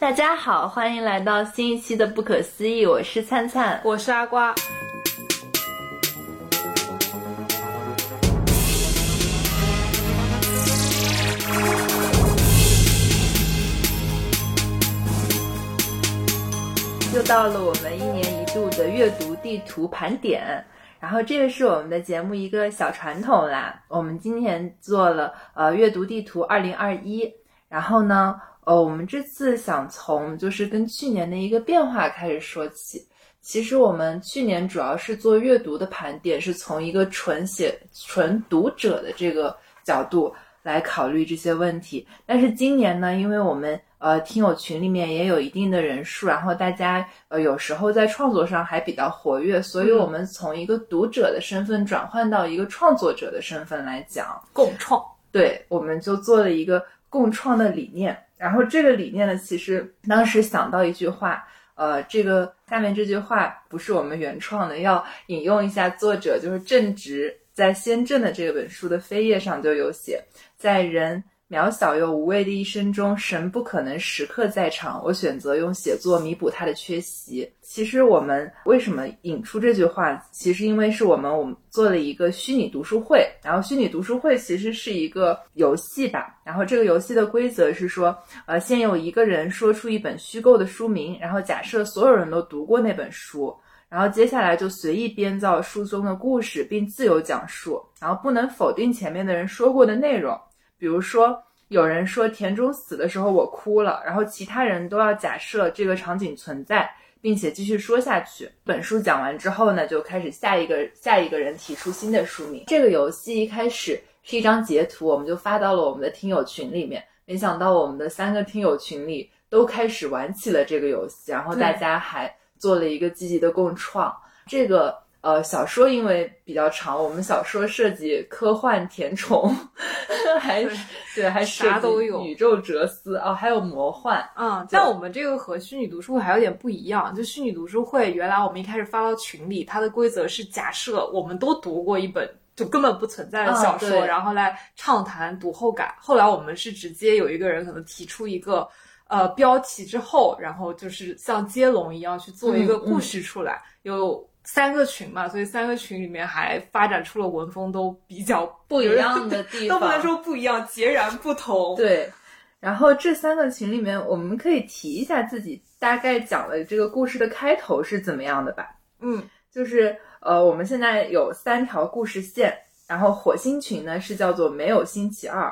大家好，欢迎来到新一期的不可思议，我是灿灿，我是阿瓜。又到了我们一年一度的阅读地图盘点，然后这个是我们的节目一个小传统啦。我们今年做了呃阅读地图二零二一，然后呢，呃，我们这次想从就是跟去年的一个变化开始说起。其实我们去年主要是做阅读的盘点，是从一个纯写纯读者的这个角度来考虑这些问题。但是今年呢，因为我们呃，听友群里面也有一定的人数，然后大家呃有时候在创作上还比较活跃，所以我们从一个读者的身份转换到一个创作者的身份来讲共创，对，我们就做了一个共创的理念。然后这个理念呢，其实当时想到一句话，呃，这个下面这句话不是我们原创的，要引用一下作者，就是正直在《先正》的这本书的扉页上就有写，在人。渺小又无畏的一生中，神不可能时刻在场。我选择用写作弥补他的缺席。其实我们为什么引出这句话？其实因为是我们我们做了一个虚拟读书会，然后虚拟读书会其实是一个游戏吧。然后这个游戏的规则是说，呃，先有一个人说出一本虚构的书名，然后假设所有人都读过那本书，然后接下来就随意编造书中的故事，并自由讲述，然后不能否定前面的人说过的内容。比如说，有人说田中死的时候我哭了，然后其他人都要假设这个场景存在，并且继续说下去。本书讲完之后呢，就开始下一个下一个人提出新的书名。这个游戏一开始是一张截图，我们就发到了我们的听友群里面。没想到我们的三个听友群里都开始玩起了这个游戏，然后大家还做了一个积极的共创。这个。呃，小说因为比较长，我们小说涉及科幻、甜宠，还对，还啥都有，宇宙哲思哦，还有魔幻。嗯，但我们这个和虚拟读书会还有点不一样。就虚拟读书会，原来我们一开始发到群里，它的规则是假设我们都读过一本就根本不存在的小说，然后来畅谈读后感。后来我们是直接有一个人可能提出一个呃标题之后，然后就是像接龙一样去做一个故事出来，有。三个群嘛，所以三个群里面还发展出了文风都比较不一样的地方，都不能说不一样，截然不同。对，然后这三个群里面，我们可以提一下自己大概讲的这个故事的开头是怎么样的吧？嗯，就是呃，我们现在有三条故事线，然后火星群呢是叫做没有星期二，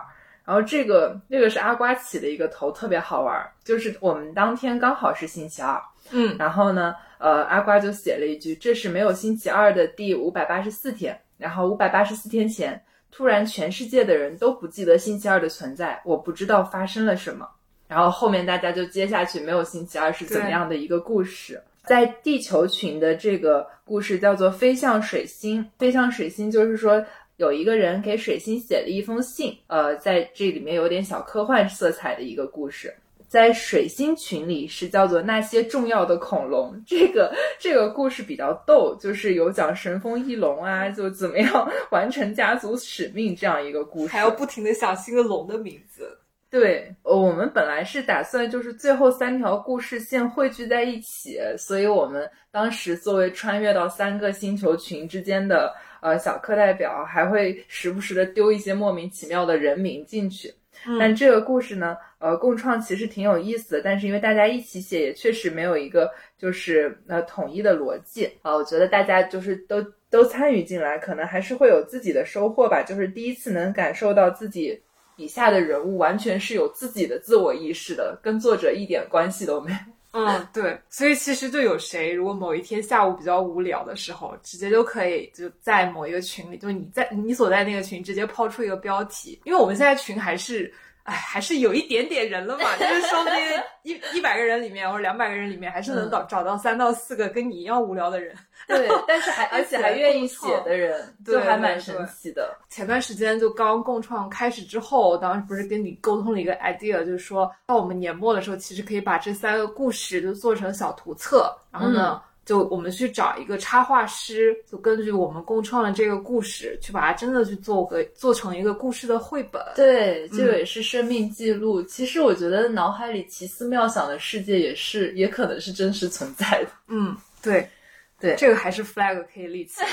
然后这个这个是阿瓜起的一个头，特别好玩，就是我们当天刚好是星期二，嗯，然后呢。呃，阿瓜就写了一句：“这是没有星期二的第五百八十四天。”然后五百八十四天前，突然全世界的人都不记得星期二的存在，我不知道发生了什么。然后后面大家就接下去没有星期二是怎么样的一个故事？在地球群的这个故事叫做《飞向水星》，飞向水星就是说有一个人给水星写了一封信，呃，在这里面有点小科幻色彩的一个故事。在水星群里是叫做那些重要的恐龙，这个这个故事比较逗，就是有讲神风翼龙啊，就怎么样 完成家族使命这样一个故事，还要不停的想新的龙的名字。对，我们本来是打算就是最后三条故事线汇聚在一起，所以我们当时作为穿越到三个星球群之间的呃小课代表，还会时不时的丢一些莫名其妙的人名进去。但这个故事呢，呃，共创其实挺有意思的，但是因为大家一起写，也确实没有一个就是呃统一的逻辑啊。我觉得大家就是都都参与进来，可能还是会有自己的收获吧。就是第一次能感受到自己笔下的人物完全是有自己的自我意识的，跟作者一点关系都没有。嗯，对，所以其实就有谁，如果某一天下午比较无聊的时候，直接就可以就在某一个群里，就你在你所在那个群直接抛出一个标题，因为我们现在群还是。哎，还是有一点点人了嘛，就是说不定一一百个人里面或者两百个人里面，还是能找找到三到四个跟你一样无聊的人。对，但是还而且还愿意写的人，就还蛮神奇的。前段时间就刚共创开始之后，当时不是跟你沟通了一个 idea，就是说到我们年末的时候，其实可以把这三个故事就做成小图册，然后呢。就我们去找一个插画师，就根据我们共创的这个故事，去把它真的去做个做成一个故事的绘本。对，这个也是生命记录。其实我觉得脑海里奇思妙想的世界也是，也可能是真实存在的。嗯，对，对，这个还是 flag 可以立起来。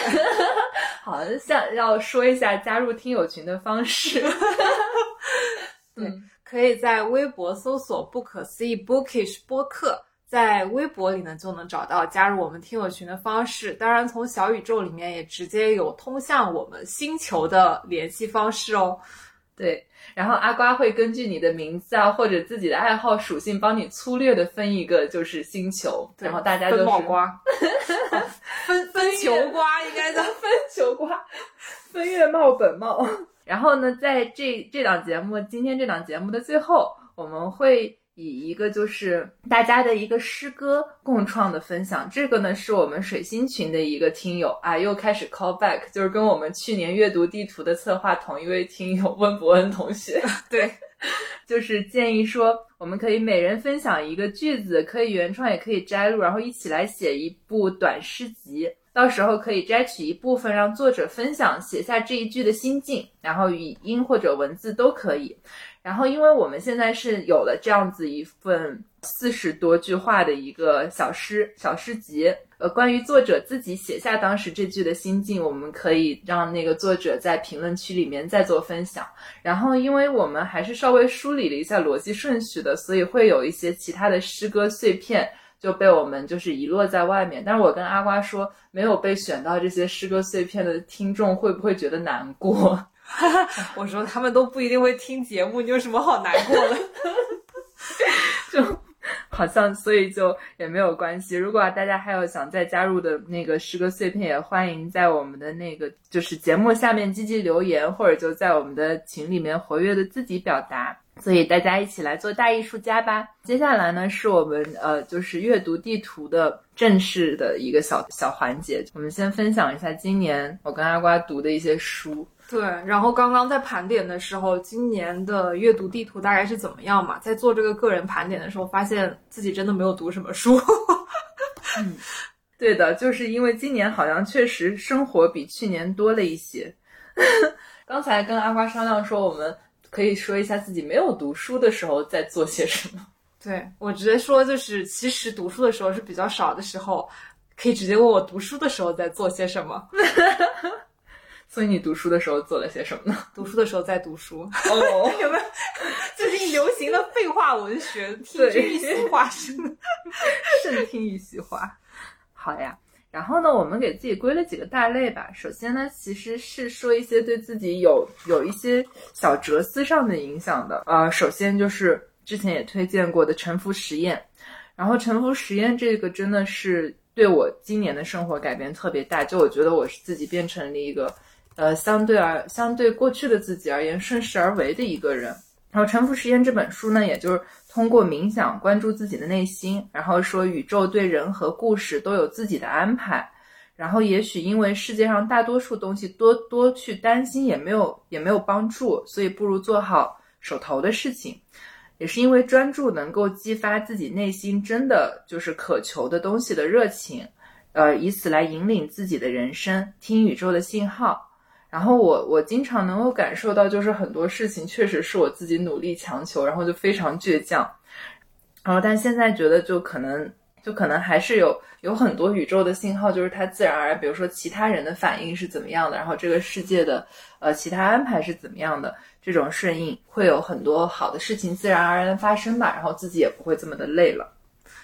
好，像要说一下加入听友群的方式。对，可以在微博搜索“不可思议 bookish” 播客。在微博里呢，就能找到加入我们听友群的方式。当然，从小宇宙里面也直接有通向我们星球的联系方式哦。对，然后阿瓜会根据你的名字啊，或者自己的爱好属性，帮你粗略的分一个就是星球。然后大家就是 分瓜，分 分球瓜，应该叫分球瓜，分月貌本貌。然后呢，在这这档节目，今天这档节目的最后，我们会。以一个就是大家的一个诗歌共创的分享，这个呢是我们水星群的一个听友啊，又开始 call back，就是跟我们去年阅读地图的策划同一位听友温伯恩同学，对，就是建议说我们可以每人分享一个句子，可以原创也可以摘录，然后一起来写一部短诗集，到时候可以摘取一部分让作者分享，写下这一句的心境，然后语音或者文字都可以。然后，因为我们现在是有了这样子一份四十多句话的一个小诗小诗集，呃，关于作者自己写下当时这句的心境，我们可以让那个作者在评论区里面再做分享。然后，因为我们还是稍微梳理了一下逻辑顺序的，所以会有一些其他的诗歌碎片就被我们就是遗落在外面。但是我跟阿瓜说，没有被选到这些诗歌碎片的听众会不会觉得难过？我说他们都不一定会听节目，你有什么好难过的？就好像，所以就也没有关系。如果大家还有想再加入的那个诗歌碎片，也欢迎在我们的那个就是节目下面积极留言，或者就在我们的群里面活跃的自己表达。所以大家一起来做大艺术家吧。接下来呢，是我们呃就是阅读地图的正式的一个小小环节。我们先分享一下今年我跟阿瓜读的一些书。对，然后刚刚在盘点的时候，今年的阅读地图大概是怎么样嘛？在做这个个人盘点的时候，发现自己真的没有读什么书。嗯，对的，就是因为今年好像确实生活比去年多了一些。刚才跟阿瓜商量说，我们可以说一下自己没有读书的时候在做些什么。对我直接说，就是其实读书的时候是比较少的时候，可以直接问我读书的时候在做些什么。所以你读书的时候做了些什么呢？读书的时候在读书。哦，有没有 最近流行的废话文学？听君一席话，甚听一席话。好呀，然后呢，我们给自己归了几个大类吧。首先呢，其实是说一些对自己有有一些小哲思上的影响的。呃，首先就是之前也推荐过的沉浮实验。然后沉浮实验这个真的是对我今年的生活改变特别大。就我觉得我是自己变成了一个。呃，相对而相对过去的自己而言，顺势而为的一个人。然后《沉浮实验》这本书呢，也就是通过冥想关注自己的内心，然后说宇宙对人和故事都有自己的安排。然后也许因为世界上大多数东西多多去担心也没有也没有帮助，所以不如做好手头的事情。也是因为专注能够激发自己内心真的就是渴求的东西的热情，呃，以此来引领自己的人生，听宇宙的信号。然后我我经常能够感受到，就是很多事情确实是我自己努力强求，然后就非常倔强。然后但现在觉得就可能就可能还是有有很多宇宙的信号，就是它自然而然，比如说其他人的反应是怎么样的，然后这个世界的呃其他安排是怎么样的，这种顺应会有很多好的事情自然而然的发生吧。然后自己也不会这么的累了。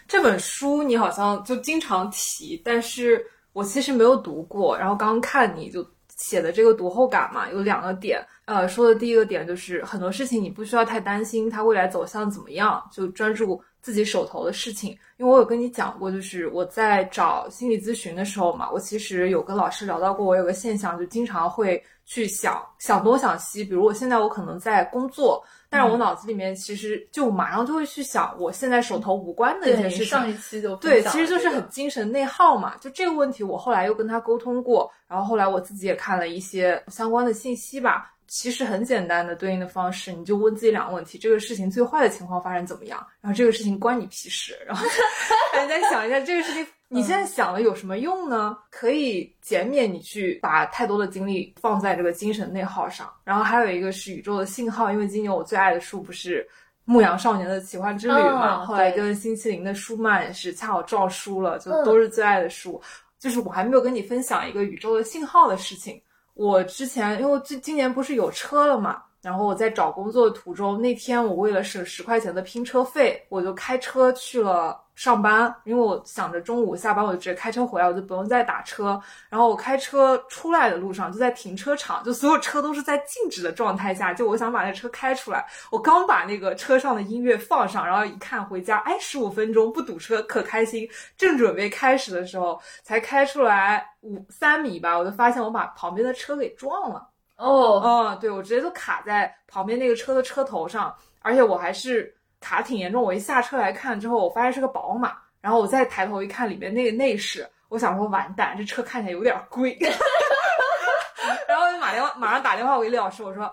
这本书你好像就经常提，但是我其实没有读过，然后刚看你就。写的这个读后感嘛，有两个点，呃，说的第一个点就是很多事情你不需要太担心它未来走向怎么样，就专注自己手头的事情。因为我有跟你讲过，就是我在找心理咨询的时候嘛，我其实有跟老师聊到过，我有个现象，就经常会去想想东想西，比如我现在我可能在工作。但是我脑子里面其实就马上就会去想，我现在手头无关的一些事情。上一期就对，其实就是很精神内耗嘛。就这个问题，我后来又跟他沟通过，然后后来我自己也看了一些相关的信息吧。其实很简单的对应的方式，你就问自己两个问题：这个事情最坏的情况发生怎么样？然后这个事情关你屁事？然后 你再想一下这个事情。你现在想了有什么用呢？可以减免你去把太多的精力放在这个精神内耗上。然后还有一个是宇宙的信号，因为今年我最爱的书不是《牧羊少年的奇幻之旅》嘛，后来跟星期零的舒曼也是恰好撞书了，就都是最爱的书。就是我还没有跟你分享一个宇宙的信号的事情。我之前因为今今年不是有车了嘛，然后我在找工作的途中，那天我为了省十块钱的拼车费，我就开车去了。上班，因为我想着中午下班我就直接开车回来，我就不用再打车。然后我开车出来的路上，就在停车场，就所有车都是在静止的状态下。就我想把那车开出来，我刚把那个车上的音乐放上，然后一看回家，哎，十五分钟不堵车，可开心。正准备开始的时候，才开出来五三米吧，我就发现我把旁边的车给撞了。哦，嗯，对，我直接就卡在旁边那个车的车头上，而且我还是。卡挺严重，我一下车来看之后，我发现是个宝马，然后我再抬头一看里面那个内饰，我想说完蛋，这车看起来有点贵，然后就马电话马上打电话我给李老师，我说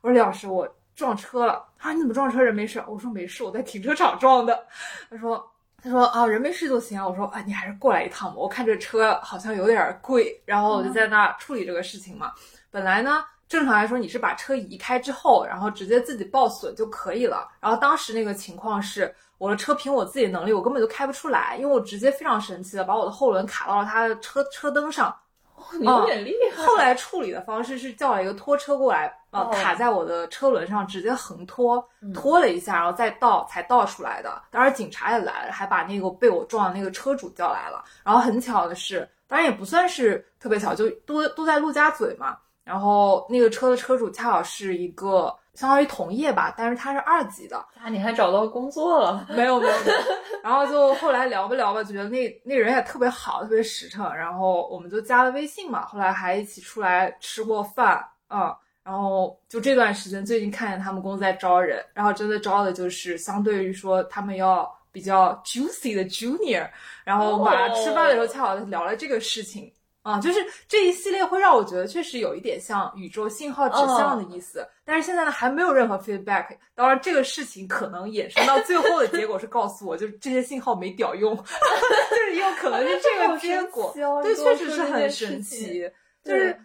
我说李老师我撞车了他啊，你怎么撞车人没事？我说没事，我在停车场撞的。他说他说啊人没事就行。我说啊你还是过来一趟吧，我看这车好像有点贵，然后我就在那处理这个事情嘛。本来呢。正常来说，你是把车移开之后，然后直接自己报损就可以了。然后当时那个情况是，我的车凭我自己能力，我根本就开不出来，因为我直接非常神奇的把我的后轮卡到了他的车车灯上。你有点厉害。后来处理的方式是叫了一个拖车过来，呃，卡在我的车轮上，直接横拖，拖了一下，然后再倒才倒出来的。当时警察也来了，还把那个被我撞的那个车主叫来了。然后很巧的是，当然也不算是特别巧，就都都在陆家嘴嘛。然后那个车的车主恰好是一个相当于同业吧，但是他是二级的。啊，你还找到工作了？没有没有没有。然后就后来聊吧聊吧，觉得那那人也特别好，特别实诚。然后我们就加了微信嘛，后来还一起出来吃过饭啊。然后就这段时间，最近看见他们公司在招人，然后真的招的就是相对于说他们要比较 juicy 的 junior。然后晚上吃饭的时候恰好聊了这个事情。啊，就是这一系列会让我觉得确实有一点像宇宙信号指向的意思，但是现在呢还没有任何 feedback。当然，这个事情可能衍生到最后的结果是告诉我，就是这些信号没屌用，就是也有可能是这个结果。对，确实是很神奇。就是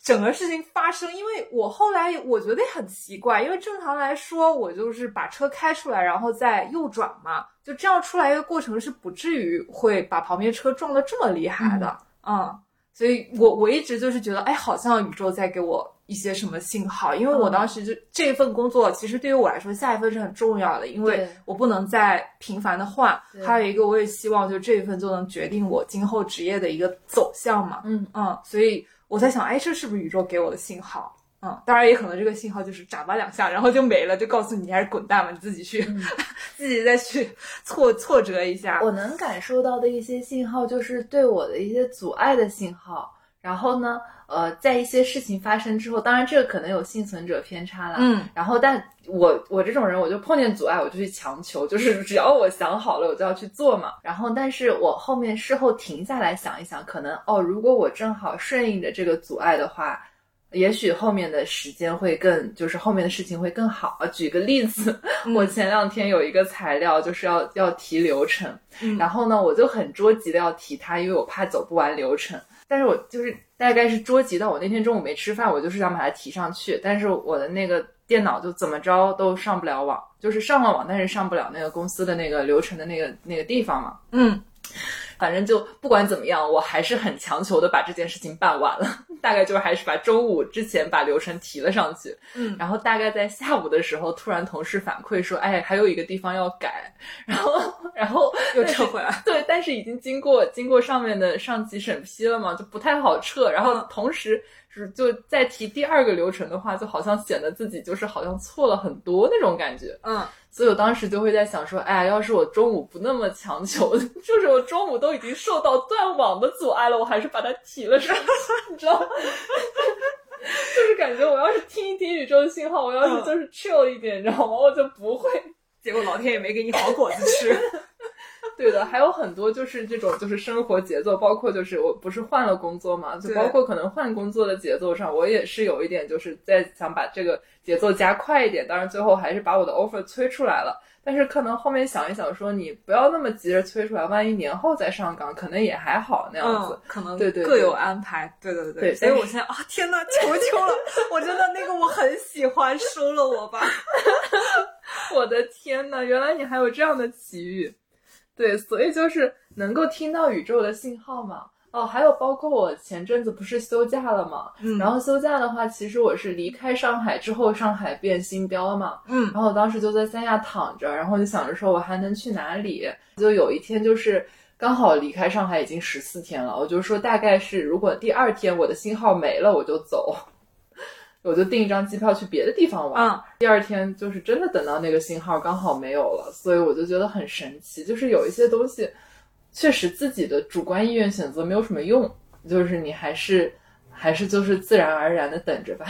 整个事情发生，因为我后来我觉得很奇怪，因为正常来说我就是把车开出来，然后再右转嘛，就这样出来一个过程是不至于会把旁边车撞得这么厉害的，嗯。所以，我我一直就是觉得，哎，好像宇宙在给我一些什么信号，因为我当时就这份工作，其实对于我来说，下一份是很重要的，因为我不能再频繁的换。还有一个，我也希望就这一份就能决定我今后职业的一个走向嘛。嗯嗯，所以我在想，哎，这是不是宇宙给我的信号？嗯，当然也可能这个信号就是眨巴两下，然后就没了，就告诉你还是滚蛋吧，你自己去，自己再去挫挫折一下。我能感受到的一些信号，就是对我的一些阻碍的信号。然后呢，呃，在一些事情发生之后，当然这个可能有幸存者偏差了，嗯。然后，但我我这种人，我就碰见阻碍，我就去强求，就是只要我想好了，我就要去做嘛。然后，但是我后面事后停下来想一想，可能哦，如果我正好顺应着这个阻碍的话。也许后面的时间会更，就是后面的事情会更好。举个例子，我前两天有一个材料，就是要要提流程，然后呢，我就很着急的要提它，因为我怕走不完流程。但是我就是大概是着急到我那天中午没吃饭，我就是想把它提上去，但是我的那个电脑就怎么着都上不了网，就是上了网，但是上不了那个公司的那个流程的那个那个地方嘛。嗯。反正就不管怎么样，我还是很强求的把这件事情办完了。大概就是还是把周五之前把流程提了上去。嗯，然后大概在下午的时候，突然同事反馈说：“哎，还有一个地方要改。”然后，然后 又撤回来。对，但是已经经过经过上面的上级审批了嘛，就不太好撤。然后同时是就再提第二个流程的话，就好像显得自己就是好像错了很多那种感觉。嗯。所以我当时就会在想说，哎呀，要是我中午不那么强求，就是我中午都已经受到断网的阻碍了，我还是把它提了上，你知道吗？就是感觉我要是听一听宇宙的信号，我要是就是 chill 一点，你知道吗？我就不会。结果老天也没给你好果子吃。对的，还有很多就是这种就是生活节奏，包括就是我不是换了工作嘛，就包括可能换工作的节奏上，我也是有一点就是在想把这个节奏加快一点，当然最后还是把我的 offer 催出来了。但是可能后面想一想，说你不要那么急着催出来，万一年后再上岗，可能也还好那样子。可能对对各有安排。对对对。所以我现在啊，天呐，求求了！我真的那个我很喜欢，收了我吧。我的天呐，原来你还有这样的奇遇。对，所以就是能够听到宇宙的信号嘛。哦，还有包括我前阵子不是休假了嘛，嗯，然后休假的话，其实我是离开上海之后，上海变新标嘛，嗯，然后我当时就在三亚躺着，然后就想着说我还能去哪里，就有一天就是刚好离开上海已经十四天了，我就说大概是如果第二天我的信号没了，我就走，我就订一张机票去别的地方玩，嗯，第二天就是真的等到那个信号刚好没有了，所以我就觉得很神奇，就是有一些东西。确实，自己的主观意愿选择没有什么用，就是你还是还是就是自然而然的等着吧。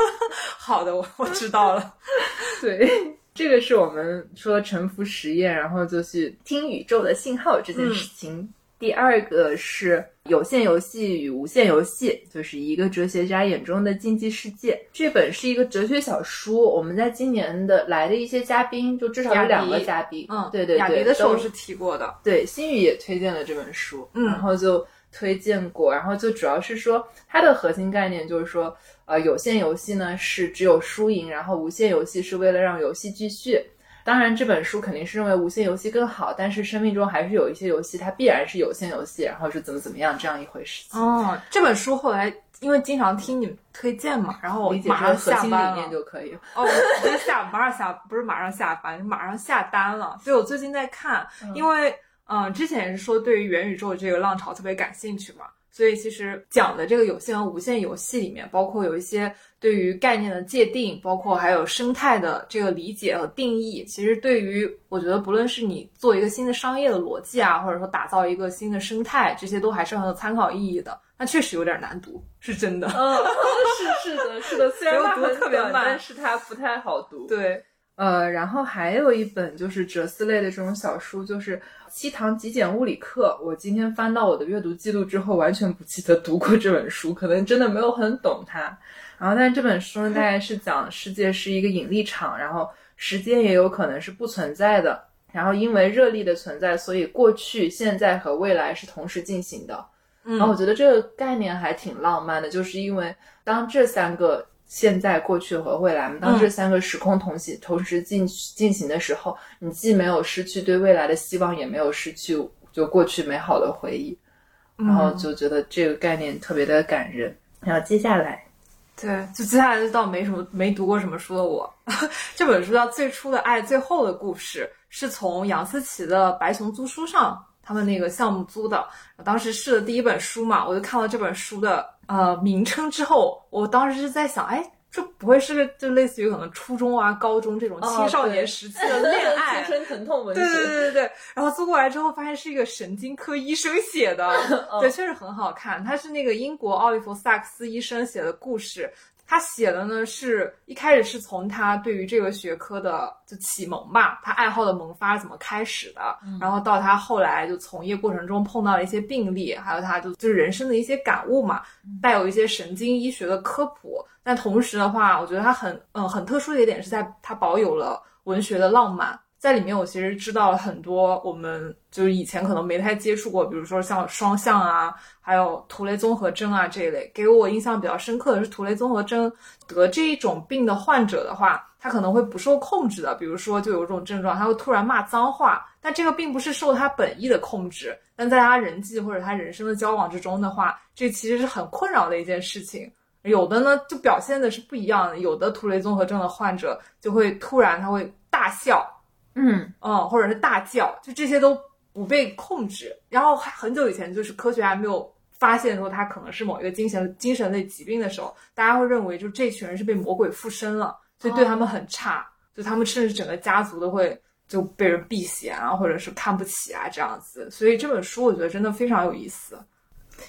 好的，我我知道了。对，这个是我们说沉浮实验，然后就去听宇宙的信号这件事情。第二个是有限游戏与无限游戏，就是一个哲学家眼中的竞技世界。这本是一个哲学小书。我们在今年的来的一些嘉宾，就至少有两个嘉宾，嗯，对对对，雅迪的时候是提过的。对，新宇也推荐了这本书，嗯，然后就推荐过，然后就主要是说它的核心概念就是说，呃，有限游戏呢是只有输赢，然后无限游戏是为了让游戏继续。当然，这本书肯定是认为无限游戏更好，但是生命中还是有一些游戏，它必然是有限游戏，然后是怎么怎么样这样一回事。哦，这本书后来因为经常听你们推荐嘛，然后我马上下班了就可以。哦，我就下马上下不是马上下班，马上下单了。所以我最近在看，因为嗯，之前也是说对于元宇宙这个浪潮特别感兴趣嘛。所以其实讲的这个有限和无限游戏里面，包括有一些对于概念的界定，包括还有生态的这个理解和定义。其实对于我觉得，不论是你做一个新的商业的逻辑啊，或者说打造一个新的生态，这些都还是很有参考意义的。那确实有点难读，是真的。嗯，是是的，是的。虽然它特别慢，但是它不太好读。对。呃，然后还有一本就是哲思类的这种小书，就是《七堂极简物理课》。我今天翻到我的阅读记录之后，完全不记得读过这本书，可能真的没有很懂它。然后，但是这本书 呢，大概是讲世界是一个引力场，然后时间也有可能是不存在的。然后，因为热力的存在，所以过去、现在和未来是同时进行的。然后，我觉得这个概念还挺浪漫的，就是因为当这三个。现在、过去和未来，当这三个时空同行同时进进行的时候，你既没有失去对未来的希望，也没有失去就过去美好的回忆，然后就觉得这个概念特别的感人。然后接下来，对，就接下来就到没什么没读过什么书的我，这本书叫《最初的爱，最后的故事》，是从杨思琪的白熊租书上他们那个项目租的。当时试的第一本书嘛，我就看了这本书的。呃，名称之后，我当时是在想，哎，这不会是就类似于可能初中啊、高中这种青少年时期的恋 爱、青春疼痛文学？对对对对对。然后租过来之后，发现是一个神经科医生写的，对，确实很好看。它是那个英国奥利弗·萨克斯医生写的故事。他写的呢，是一开始是从他对于这个学科的就启蒙吧，他爱好的萌发怎么开始的，然后到他后来就从业过程中碰到了一些病例，还有他就就是人生的一些感悟嘛，带有一些神经医学的科普。但同时的话，我觉得他很嗯很特殊的一点是在他保有了文学的浪漫。在里面，我其实知道了很多我们就是以前可能没太接触过，比如说像双向啊，还有图雷综合征啊这一类。给我印象比较深刻的是图雷综合征得这一种病的患者的话，他可能会不受控制的，比如说就有一种症状，他会突然骂脏话。但这个并不是受他本意的控制，但在他人际或者他人生的交往之中的话，这其实是很困扰的一件事情。有的呢就表现的是不一样的，有的图雷综合征的患者就会突然他会大笑。嗯嗯，或者是大叫，就这些都不被控制。然后很久以前，就是科学还没有发现说他可能是某一个精神精神类疾病的时候，大家会认为就这群人是被魔鬼附身了，所以对他们很差，就他们甚至整个家族都会就被人避嫌啊，或者是看不起啊这样子。所以这本书我觉得真的非常有意思。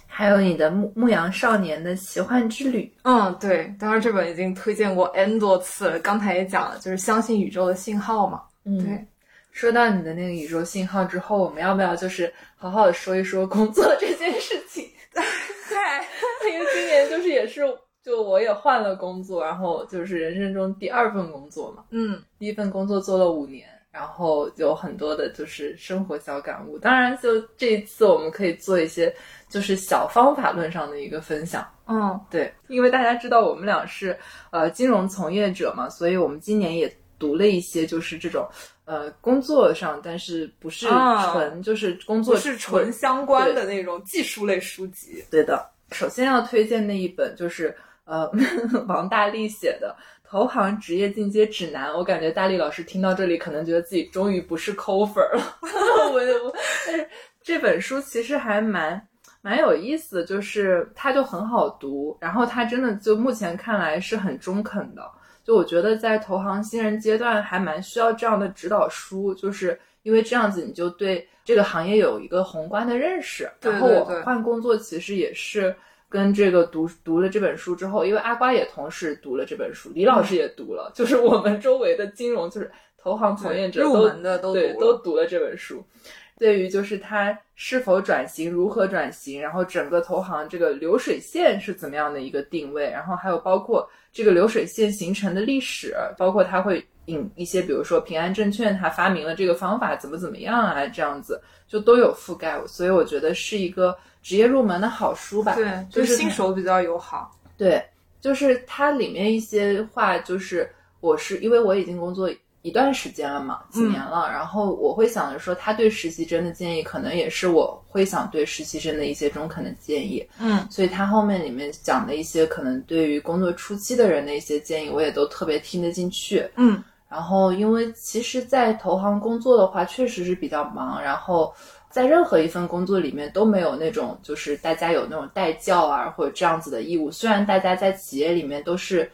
还有你的牧牧羊少年的奇幻之旅，嗯，对，当然这本已经推荐过 n 多次了，刚才也讲了，就是相信宇宙的信号嘛。嗯，对，说到你的那个宇宙信号之后，我们要不要就是好好的说一说工作这件事情？嗨，因为今年就是也是，就我也换了工作，然后就是人生中第二份工作嘛。嗯，第一份工作做了五年，然后有很多的就是生活小感悟。当然，就这一次我们可以做一些就是小方法论上的一个分享。嗯，对，因为大家知道我们俩是呃金融从业者嘛，所以我们今年也读了一些就是这种呃工作上，但是不是啊纯、就是工作是纯相关的那种技术类书籍。对的，首先要推荐那一本就是呃 王大力写的《投行职业进阶指南》。我感觉大力老师听到这里，可能觉得自己终于不是抠粉儿了。我我，但 是这本书其实还蛮蛮有意思的，就是它就很好读，然后它真的就目前看来是很中肯的。就我觉得在投行新人阶段还蛮需要这样的指导书，就是因为这样子你就对这个行业有一个宏观的认识。对然后我换工作其实也是跟这个读读了这本书之后，因为阿瓜也同时读了这本书，李老师也读了，就是我们周围的金融就是投行从业者入都对都读了这本书。对于就是它是否转型，如何转型，然后整个投行这个流水线是怎么样的一个定位，然后还有包括这个流水线形成的历史，包括它会引一些，比如说平安证券它发明了这个方法怎么怎么样啊，这样子就都有覆盖，所以我觉得是一个职业入门的好书吧。对，就就是新手比较友好。对，就是它里面一些话，就是我是因为我已经工作一段时间了嘛，几年了，然后我会想着说，他对实习生的建议，可能也是我会想对实习生的一些中肯的建议。嗯，所以他后面里面讲的一些可能对于工作初期的人的一些建议，我也都特别听得进去。嗯，然后因为其实，在投行工作的话，确实是比较忙，然后。在任何一份工作里面都没有那种，就是大家有那种带教啊，或者这样子的义务。虽然大家在企业里面都是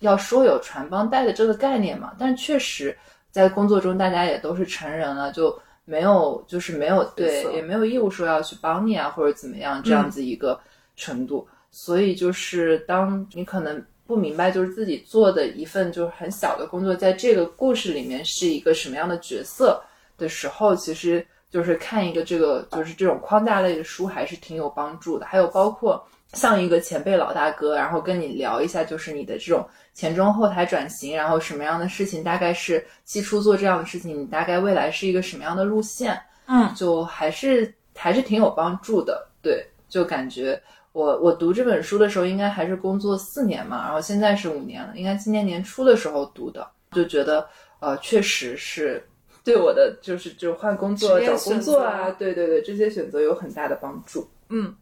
要说有传帮带的这个概念嘛，但确实在工作中大家也都是成人了，就没有就是没有对，也没有义务说要去帮你啊，或者怎么样这样子一个程度。所以就是当你可能不明白，就是自己做的一份就是很小的工作，在这个故事里面是一个什么样的角色的时候，其实。就是看一个这个就是这种框架类的书还是挺有帮助的，还有包括像一个前辈老大哥，然后跟你聊一下，就是你的这种前中后台转型，然后什么样的事情大概是起初做这样的事情，你大概未来是一个什么样的路线，嗯，就还是还是挺有帮助的。对，就感觉我我读这本书的时候，应该还是工作四年嘛，然后现在是五年了，应该今年年初的时候读的，就觉得呃确实是。对我的就是就换工作、找工作啊，对对对，这些选择有很大的帮助。嗯，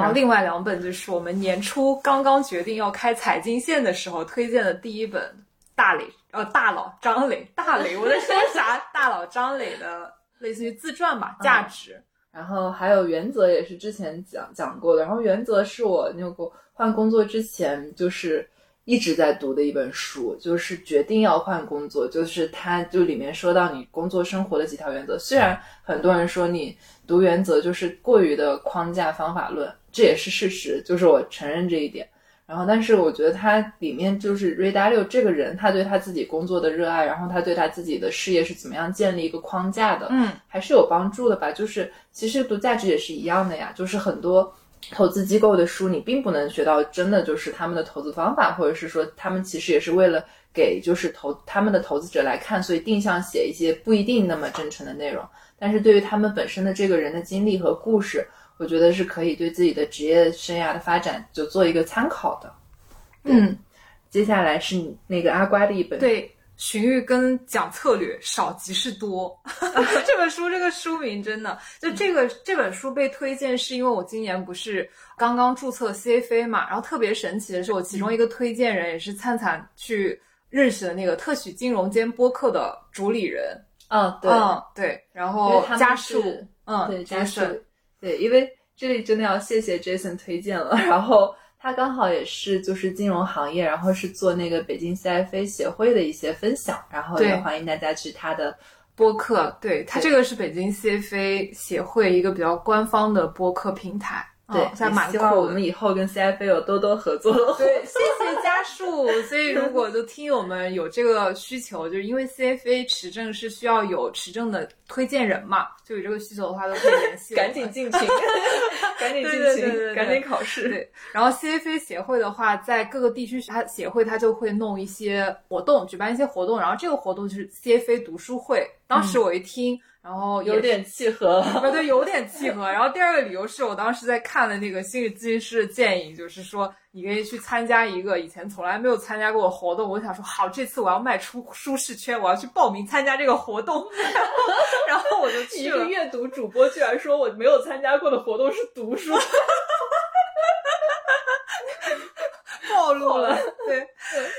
然后另外两本就是我们年初刚刚决定要开财经线的时候推荐的第一本大磊呃大佬张磊大磊我在说啥？大佬张磊的类似于自传吧，价值。嗯、然后还有原则也是之前讲讲过的，然后原则是我那个换工作之前就是。一直在读的一本书，就是决定要换工作，就是它就里面说到你工作生活的几条原则。虽然很多人说你读原则就是过于的框架方法论，这也是事实，就是我承认这一点。然后，但是我觉得他里面就是瑞达六这个人，他对他自己工作的热爱，然后他对他自己的事业是怎么样建立一个框架的，嗯，还是有帮助的吧。就是其实读价值也是一样的呀，就是很多。投资机构的书，你并不能学到真的就是他们的投资方法，或者是说他们其实也是为了给就是投他们的投资者来看，所以定向写一些不一定那么真诚的内容。但是对于他们本身的这个人的经历和故事，我觉得是可以对自己的职业生涯的发展就做一个参考的。嗯，接下来是那个阿瓜的一本对。荀彧跟讲策略，少即是多。这本书这个书名真的，就这个这本书被推荐，是因为我今年不是刚刚注册 CFA 嘛，然后特别神奇的是，我其中一个推荐人也是灿灿去认识的那个特许金融间播客的主理人。嗯，对，嗯，对，然后家树，嗯，对，家树，对，因为这里真的要谢谢 Jason 推荐了，然后。他刚好也是就是金融行业，然后是做那个北京 CFA 协会的一些分享，然后也欢迎大家去他的播客。对他这个是北京 CFA 协会一个比较官方的播客平台。对，希望我们以后跟 CFA 有多多合作。对，谢谢家树。所以如果就听友们有这个需求，就是因为 CFA 持证是需要有持证的推荐人嘛，就有这个需求的话都可以联系。赶紧进群，赶紧进群，赶紧考试。对，然后 CFA 协会的话，在各个地区，它协会它就会弄一些活动，举办一些活动，然后这个活动就是 CFA 读书会。当时我一听。然后有点契合，对，有点契合。然后第二个理由是我当时在看的那个心理咨询师的建议，就是说你可以去参加一个以前从来没有参加过的活动。我想说，好，这次我要迈出舒适圈，我要去报名参加这个活动。然后我就去了。一个阅读主播居然说我没有参加过的活动是读书。暴露了，对，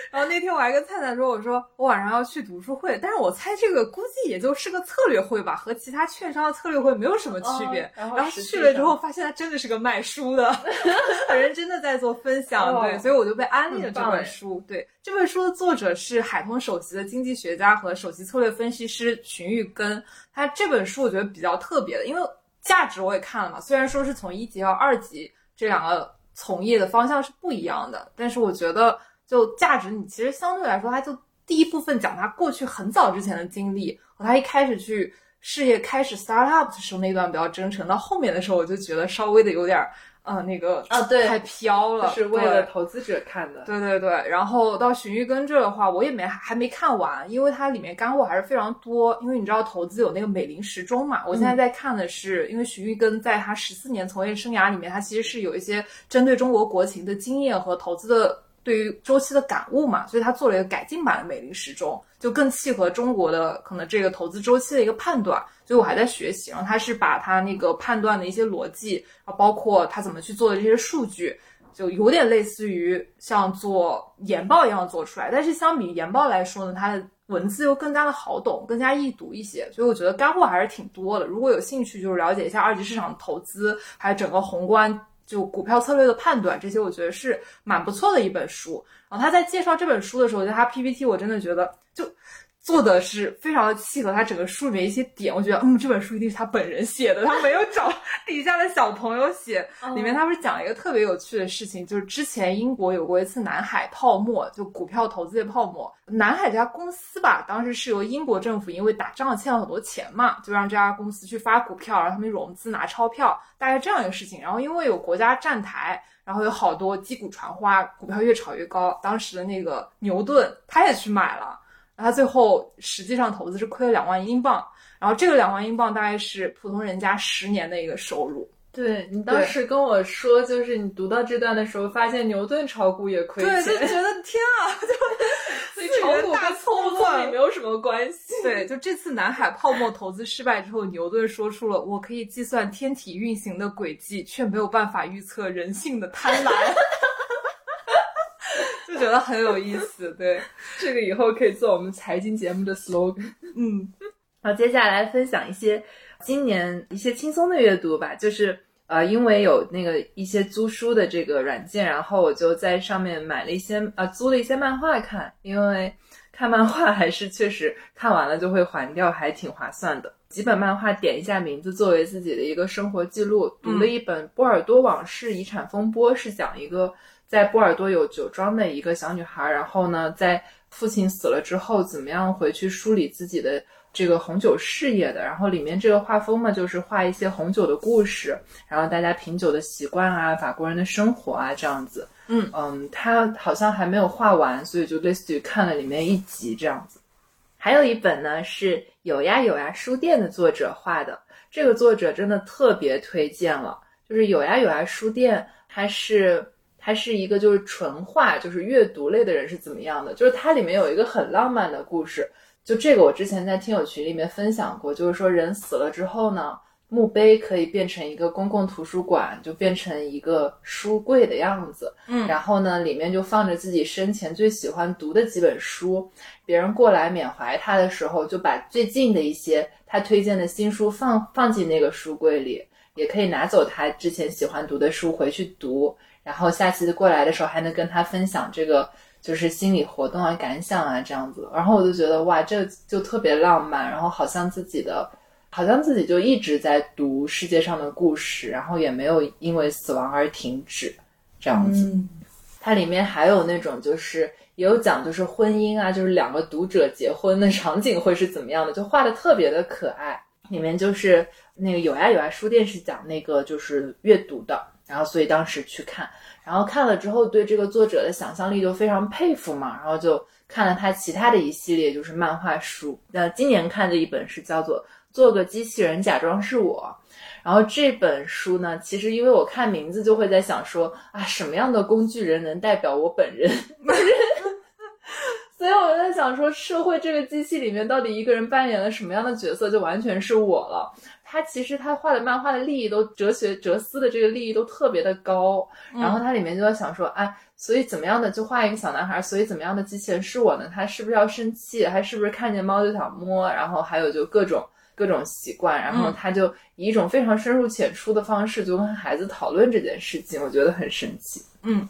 然后那天我还跟灿灿说，我说我晚上要去读书会，但是我猜这个估计也就是个策略会吧，和其他券商的策略会没有什么区别。然后去了之后，发现他真的是个卖书的，人真的在做分享，对，所以我就被安利了这本书。对，这本书的作者是海通首席的经济学家和首席策略分析师荀玉根。他这本书我觉得比较特别的，因为价值我也看了嘛，虽然说是从一级到二级这两个。从业的方向是不一样的，但是我觉得就价值，你其实相对来说，他就第一部分讲他过去很早之前的经历和他一开始去事业开始 start up 的时候那段比较真诚，到后面的时候我就觉得稍微的有点。呃，那个啊，对，太飘了，是为了投资者看的。对对对，然后到荀彧根这的话，我也没还没看完，因为它里面干货还是非常多。因为你知道投资有那个美林时钟嘛，我现在在看的是，因为荀彧根在他十四年从业生涯里面，他其实是有一些针对中国国情的经验和投资的。对于周期的感悟嘛，所以他做了一个改进版的美林时钟，就更契合中国的可能这个投资周期的一个判断。所以我还在学习，然后他是把他那个判断的一些逻辑，啊，包括他怎么去做的这些数据，就有点类似于像做研报一样做出来。但是相比研报来说呢，它的文字又更加的好懂，更加易读一些。所以我觉得干货还是挺多的。如果有兴趣，就是了解一下二级市场投资，还有整个宏观。就股票策略的判断，这些我觉得是蛮不错的一本书。然后他在介绍这本书的时候，就他 PPT，我真的觉得就做的是非常的契合他整个书里面一些点。我觉得，嗯，这本书一定是他本人写的，他没有找 底下的小朋友写。里面他不是讲了一个特别有趣的事情，就是之前英国有过一次南海泡沫，就股票投资的泡沫。南海这家公司吧，当时是由英国政府因为打仗欠了很多钱嘛，就让这家公司去发股票，然后他们融资拿钞票，大概这样一个事情。然后因为有国家站台，然后有好多击鼓传花，股票越炒越高。当时的那个牛顿他也去买了，他最后实际上投资是亏了两万英镑，然后这个两万英镑大概是普通人家十年的一个收入。对你当时跟我说，就是你读到这段的时候，发现牛顿炒股也亏钱，对，就觉得 天啊，就所以炒股跟聪明也没有什么关系。对，就这次南海泡沫投资失败之后，牛顿说出了“我可以计算天体运行的轨迹，却没有办法预测人性的贪婪”，就觉得很有意思。对，这个以后可以做我们财经节目的 slogan。嗯，好，接下来分享一些今年一些轻松的阅读吧，就是。呃，因为有那个一些租书的这个软件，然后我就在上面买了一些呃租了一些漫画看，因为看漫画还是确实看完了就会还掉，还挺划算的。几本漫画点一下名字作为自己的一个生活记录，读了一本《波尔多往事：遗产风波》，是讲一个在波尔多有酒庄的一个小女孩，然后呢，在父亲死了之后，怎么样回去梳理自己的。这个红酒事业的，然后里面这个画风嘛，就是画一些红酒的故事，然后大家品酒的习惯啊，法国人的生活啊，这样子。嗯嗯，他好像还没有画完，所以就类似于看了里面一集这样子。还有一本呢，是有呀有呀书店的作者画的，这个作者真的特别推荐了。就是有呀有呀书店，它是它是一个就是纯画，就是阅读类的人是怎么样的？就是它里面有一个很浪漫的故事。就这个，我之前在听友群里面分享过，就是说人死了之后呢，墓碑可以变成一个公共图书馆，就变成一个书柜的样子。嗯，然后呢，里面就放着自己生前最喜欢读的几本书，别人过来缅怀他的时候，就把最近的一些他推荐的新书放放进那个书柜里，也可以拿走他之前喜欢读的书回去读，然后下次过来的时候还能跟他分享这个。就是心理活动啊、感想啊这样子，然后我就觉得哇，这就特别浪漫，然后好像自己的好像自己就一直在读世界上的故事，然后也没有因为死亡而停止，这样子。它里面还有那种就是也有讲就是婚姻啊，就是两个读者结婚的场景会是怎么样的，就画的特别的可爱。里面就是那个有呀有呀书店是讲那个就是阅读的，然后所以当时去看，然后看了之后对这个作者的想象力就非常佩服嘛，然后就看了他其他的一系列就是漫画书。那今年看的一本是叫做。做个机器人假装是我，然后这本书呢，其实因为我看名字就会在想说啊，什么样的工具人能代表我本人？所以我在想说，社会这个机器里面到底一个人扮演了什么样的角色，就完全是我了。他其实他画的漫画的利益都哲学哲思的这个利益都特别的高，然后他里面就在想说，哎，所以怎么样的就画一个小男孩，所以怎么样的机器人是我呢？他是不是要生气？他是不是看见猫就想摸？然后还有就各种。各种习惯，然后他就以一种非常深入浅出的方式，就跟孩子讨论这件事情，我觉得很神奇。嗯，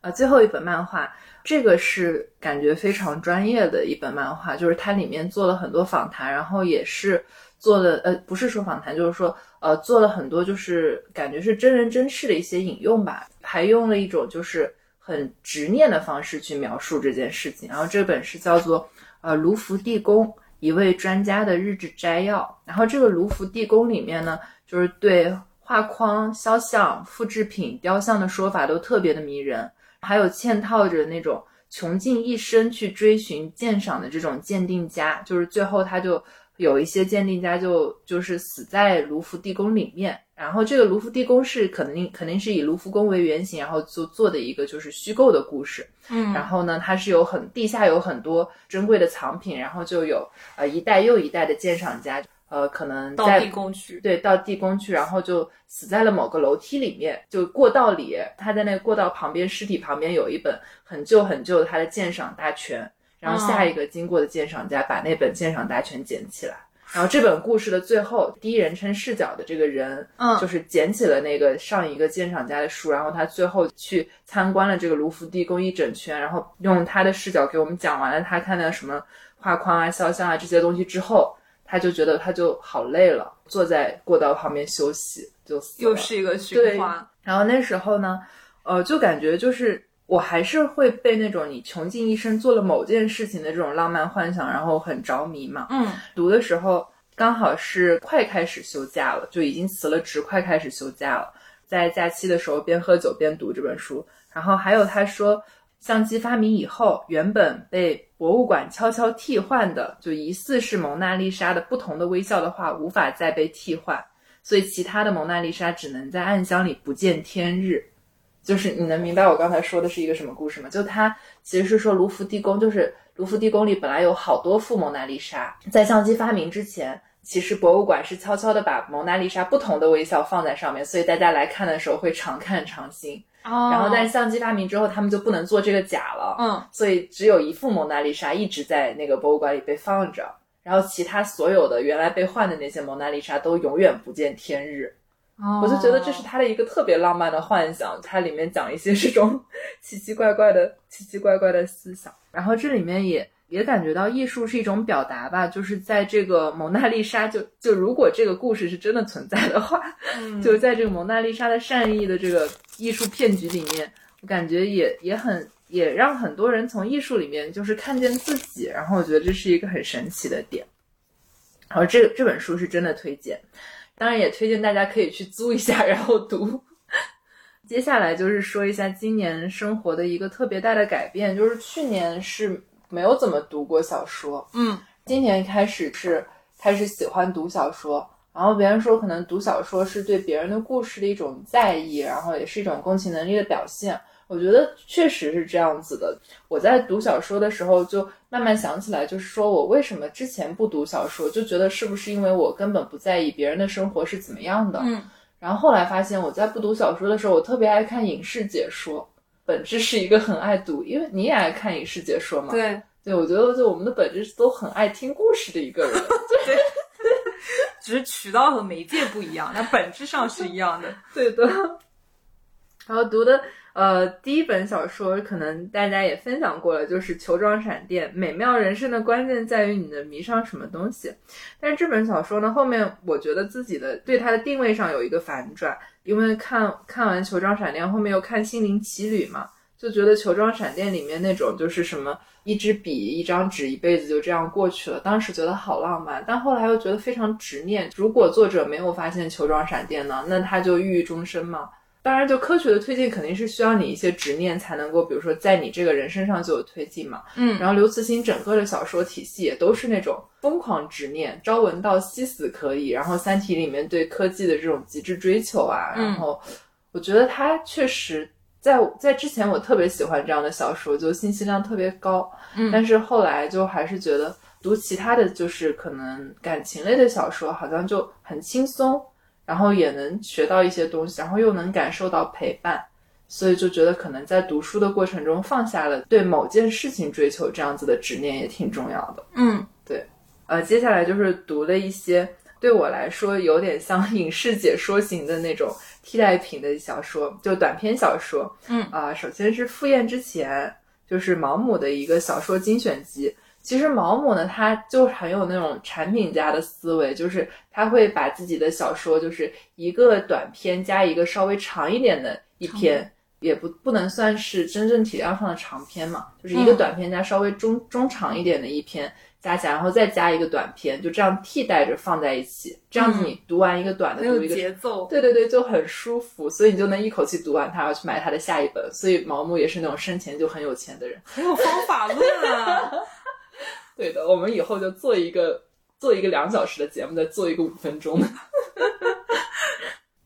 啊，最后一本漫画，这个是感觉非常专业的一本漫画，就是它里面做了很多访谈，然后也是做了，呃，不是说访谈，就是说，呃，做了很多，就是感觉是真人真事的一些引用吧，还用了一种就是很执念的方式去描述这件事情。然后这本是叫做呃卢浮地宫。一位专家的日志摘要，然后这个卢浮地宫里面呢，就是对画框、肖像、复制品、雕像的说法都特别的迷人，还有嵌套着那种穷尽一生去追寻鉴赏的这种鉴定家，就是最后他就。有一些鉴定家就就是死在卢浮地宫里面，然后这个卢浮地宫是肯定肯定是以卢浮宫为原型，然后做做的一个就是虚构的故事。嗯，然后呢，它是有很地下有很多珍贵的藏品，然后就有呃一代又一代的鉴赏家，呃可能到地宫去，对，到地宫去，然后就死在了某个楼梯里面，就过道里，他在那个过道旁边尸体旁边有一本很旧很旧的他的鉴赏大全。然后下一个经过的鉴赏家把那本鉴赏大全捡起来，然后这本故事的最后，第一人称视角的这个人，嗯，就是捡起了那个上一个鉴赏家的书，然后他最后去参观了这个卢浮地宫一整圈，然后用他的视角给我们讲完了他看到什么画框啊、肖像啊这些东西之后，他就觉得他就好累了，坐在过道旁边休息，就又是一个循环。然后那时候呢，呃，就感觉就是。我还是会被那种你穷尽一生做了某件事情的这种浪漫幻想，然后很着迷嘛。嗯，读的时候刚好是快开始休假了，就已经辞了职，快开始休假了。在假期的时候边喝酒边读这本书，然后还有他说，相机发明以后，原本被博物馆悄悄替换的，就疑似是蒙娜丽莎的不同的微笑的画，无法再被替换，所以其他的蒙娜丽莎只能在暗箱里不见天日。就是你能明白我刚才说的是一个什么故事吗？就他其实是说卢浮地宫，就是卢浮地宫里本来有好多副蒙娜丽莎，在相机发明之前，其实博物馆是悄悄的把蒙娜丽莎不同的微笑放在上面，所以大家来看的时候会常看常新。哦。然后但是相机发明之后，他们就不能做这个假了。嗯。所以只有一副蒙娜丽莎一直在那个博物馆里被放着，然后其他所有的原来被换的那些蒙娜丽莎都永远不见天日。我就觉得这是他的一个特别浪漫的幻想，它里面讲一些这种奇奇怪怪的、奇奇怪怪的思想，然后这里面也也感觉到艺术是一种表达吧，就是在这个蒙娜丽莎，就就如果这个故事是真的存在的话，就在这个蒙娜丽莎的善意的这个艺术骗局里面，我感觉也也很也让很多人从艺术里面就是看见自己，然后我觉得这是一个很神奇的点，然后这这本书是真的推荐。当然也推荐大家可以去租一下，然后读。接下来就是说一下今年生活的一个特别大的改变，就是去年是没有怎么读过小说，嗯，今年开始是开始喜欢读小说。然后别人说可能读小说是对别人的故事的一种在意，然后也是一种共情能力的表现。我觉得确实是这样子的。我在读小说的时候，就慢慢想起来，就是说我为什么之前不读小说，就觉得是不是因为我根本不在意别人的生活是怎么样的。嗯。然后后来发现，我在不读小说的时候，我特别爱看影视解说。本质是一个很爱读，因为你也爱看影视解说嘛。对。对，我觉得就我们的本质都很爱听故事的一个人。对。只是渠道和媒介不一样，但本质上是一样的。对的。然后读的。呃，第一本小说可能大家也分享过了，就是《球状闪电》。美妙人生的关键在于你能迷上什么东西。但是这本小说呢，后面我觉得自己的对它的定位上有一个反转，因为看看完《球状闪电》，后面又看《心灵奇旅》嘛，就觉得《球状闪电》里面那种就是什么一支笔、一张纸，一辈子就这样过去了。当时觉得好浪漫，但后来又觉得非常执念。如果作者没有发现球状闪电呢，那他就郁郁终生嘛。当然，就科学的推进肯定是需要你一些执念才能够，比如说在你这个人身上就有推进嘛。嗯，然后刘慈欣整个的小说体系也都是那种疯狂执念，朝闻道夕死可以。然后《三体》里面对科技的这种极致追求啊，然后我觉得他确实在在之前我特别喜欢这样的小说，就信息量特别高。嗯，但是后来就还是觉得读其他的就是可能感情类的小说好像就很轻松。然后也能学到一些东西，然后又能感受到陪伴，所以就觉得可能在读书的过程中放下了对某件事情追求这样子的执念也挺重要的。嗯，对。呃，接下来就是读了一些对我来说有点像影视解说型的那种替代品的小说，就短篇小说。嗯啊，首先是《赴宴之前》，就是毛姆的一个小说精选集。其实毛姆呢，他就很有那种产品家的思维，就是他会把自己的小说，就是一个短篇加一个稍微长一点的一篇，也不不能算是真正体量上的长篇嘛，就是一个短篇加稍微中中长一点的一篇加起来，然后再加一个短篇，就这样替代着放在一起，这样子你读完一个短的，读一个节奏，对对对，就很舒服，所以你就能一口气读完它，然后去买他的下一本。所以毛姆也是那种生前就很有钱的人，很有方法论啊。对的，我们以后就做一个做一个两小时的节目，再做一个五分钟的。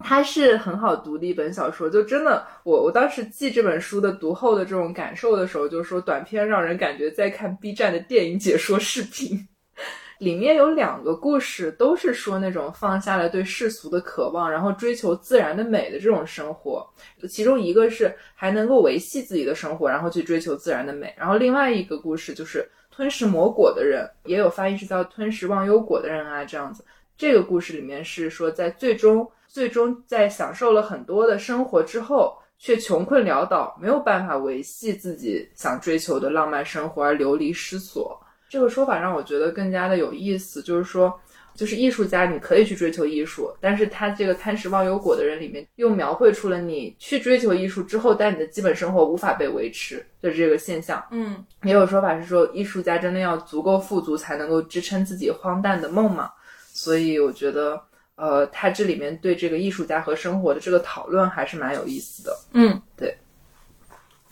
它是很好读的一本小说，就真的，我我当时记这本书的读后的这种感受的时候，就是说短片让人感觉在看 B 站的电影解说视频。里面有两个故事，都是说那种放下了对世俗的渴望，然后追求自然的美的这种生活。其中一个是还能够维系自己的生活，然后去追求自然的美。然后另外一个故事就是。吞食魔果的人，也有翻译是叫吞食忘忧果的人啊，这样子。这个故事里面是说，在最终最终在享受了很多的生活之后，却穷困潦倒，没有办法维系自己想追求的浪漫生活而流离失所。这个说法让我觉得更加的有意思，就是说。就是艺术家，你可以去追求艺术，但是他这个贪食忘忧果的人里面，又描绘出了你去追求艺术之后，但你的基本生活无法被维持的这个现象。嗯，也有说法是说，艺术家真的要足够富足，才能够支撑自己荒诞的梦嘛。所以我觉得，呃，他这里面对这个艺术家和生活的这个讨论还是蛮有意思的。嗯，对。